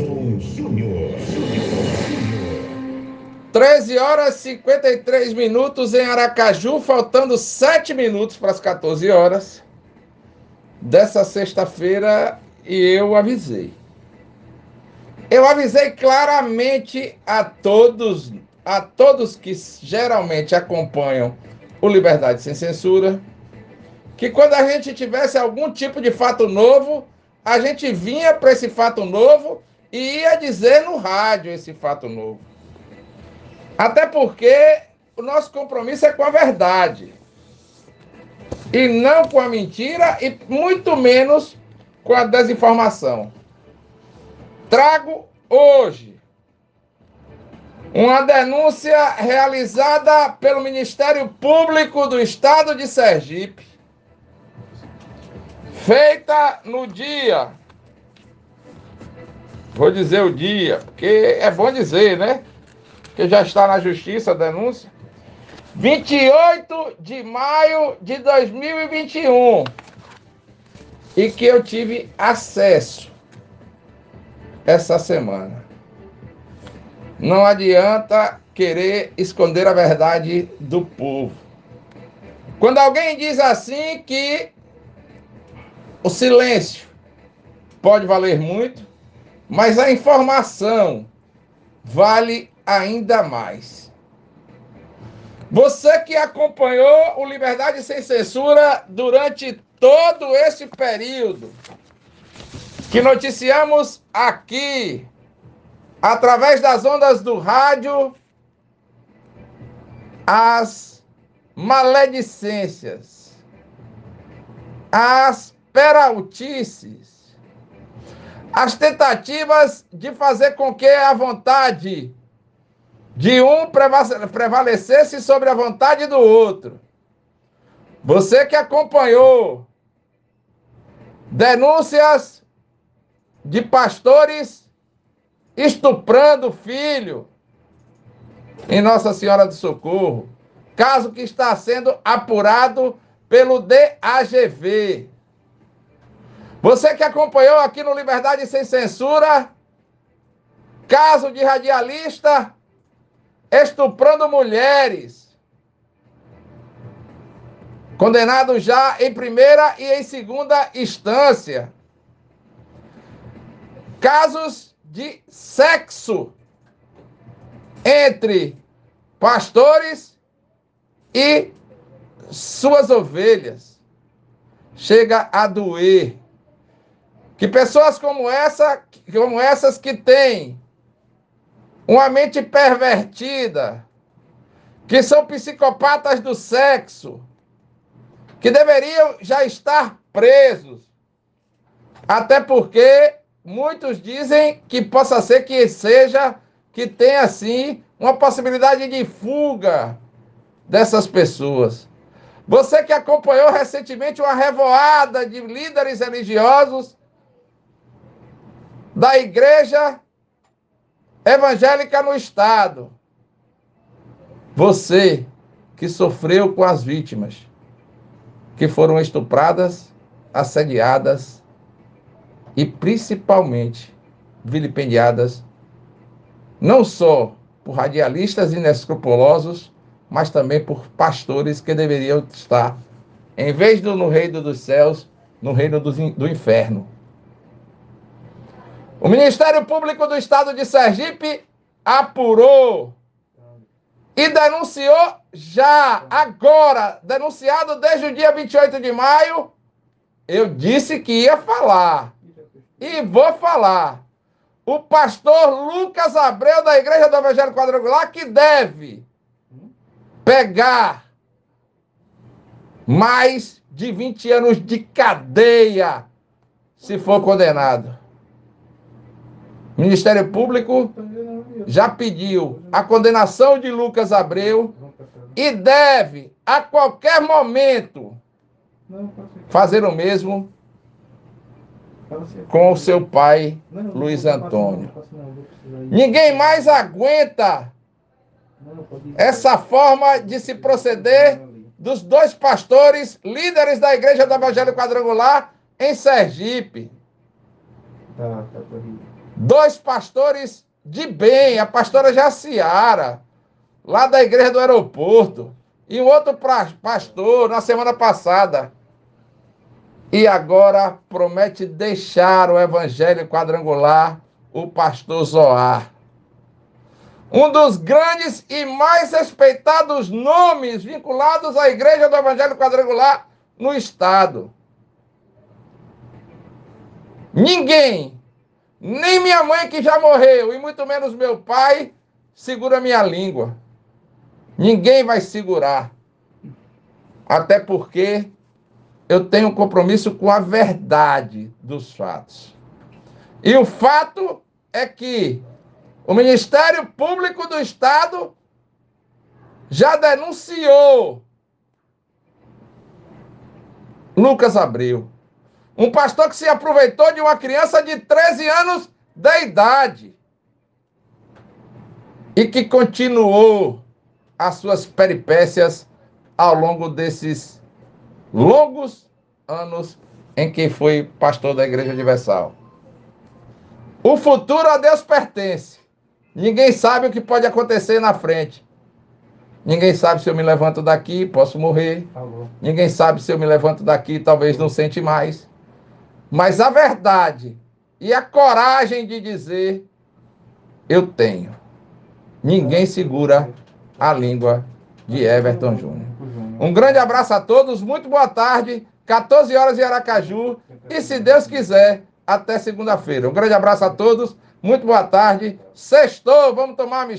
Edson Júnior. 13 horas e 53 minutos em Aracaju, faltando 7 minutos para as 14 horas dessa sexta-feira, e eu avisei. Eu avisei claramente a todos, a todos que geralmente acompanham o Liberdade Sem Censura, que quando a gente tivesse algum tipo de fato novo, a gente vinha para esse fato novo e ia dizer no rádio esse fato novo. Até porque o nosso compromisso é com a verdade. E não com a mentira e muito menos com a desinformação. Trago hoje uma denúncia realizada pelo Ministério Público do Estado de Sergipe, feita no dia. Vou dizer o dia, porque é bom dizer, né? Que já está na justiça a denúncia. 28 de maio de 2021. E que eu tive acesso essa semana. Não adianta querer esconder a verdade do povo. Quando alguém diz assim que o silêncio pode valer muito, mas a informação vale ainda mais. Você que acompanhou o Liberdade Sem Censura durante todo esse período, que noticiamos aqui, através das ondas do rádio, as maledicências, as peraltices, as tentativas de fazer com que a vontade de um prevalecesse sobre a vontade do outro. Você que acompanhou denúncias de pastores estuprando filho em Nossa Senhora do Socorro, caso que está sendo apurado pelo DAGV. Você que acompanhou aqui no Liberdade Sem Censura, caso de radialista estuprando mulheres, condenado já em primeira e em segunda instância. Casos de sexo entre pastores e suas ovelhas. Chega a doer. Que pessoas como essa, como essas que têm uma mente pervertida, que são psicopatas do sexo, que deveriam já estar presos. Até porque muitos dizem que possa ser que seja, que tenha assim uma possibilidade de fuga dessas pessoas. Você que acompanhou recentemente uma revoada de líderes religiosos da igreja evangélica no estado. Você que sofreu com as vítimas que foram estupradas, assediadas e principalmente vilipendiadas não só por radialistas inescrupulosos, mas também por pastores que deveriam estar, em vez do no reino dos céus, no reino do, do inferno. O Ministério Público do Estado de Sergipe apurou e denunciou já, agora, denunciado desde o dia 28 de maio. Eu disse que ia falar. E vou falar. O pastor Lucas Abreu, da Igreja do Evangelho Quadrangular, que deve pegar mais de 20 anos de cadeia se for condenado. Ministério Público já pediu a condenação de Lucas Abreu e deve, a qualquer momento, fazer o mesmo com o seu pai, Luiz Antônio. Ninguém mais aguenta essa forma de se proceder dos dois pastores, líderes da Igreja do Evangelho Quadrangular em Sergipe. Dois pastores de bem, a pastora Jaciara, lá da igreja do aeroporto, e um outro pastor na semana passada. E agora promete deixar o evangelho quadrangular o pastor Zoar. Um dos grandes e mais respeitados nomes vinculados à Igreja do Evangelho Quadrangular no Estado. Ninguém, nem minha mãe que já morreu, e muito menos meu pai, segura minha língua. Ninguém vai segurar. Até porque eu tenho um compromisso com a verdade dos fatos. E o fato é que o Ministério Público do Estado já denunciou Lucas Abreu, um pastor que se aproveitou de uma criança de 13 anos de idade e que continuou as suas peripécias ao longo desses longos anos em que foi pastor da Igreja Universal. O futuro a Deus pertence. Ninguém sabe o que pode acontecer na frente. Ninguém sabe se eu me levanto daqui, posso morrer. Ninguém sabe se eu me levanto daqui, talvez não sente mais. Mas a verdade e a coragem de dizer, eu tenho. Ninguém segura a língua de Everton Júnior. Um grande abraço a todos, muito boa tarde. 14 horas em Aracaju. E se Deus quiser, até segunda-feira. Um grande abraço a todos, muito boa tarde. Sextou, vamos tomar uma mistura.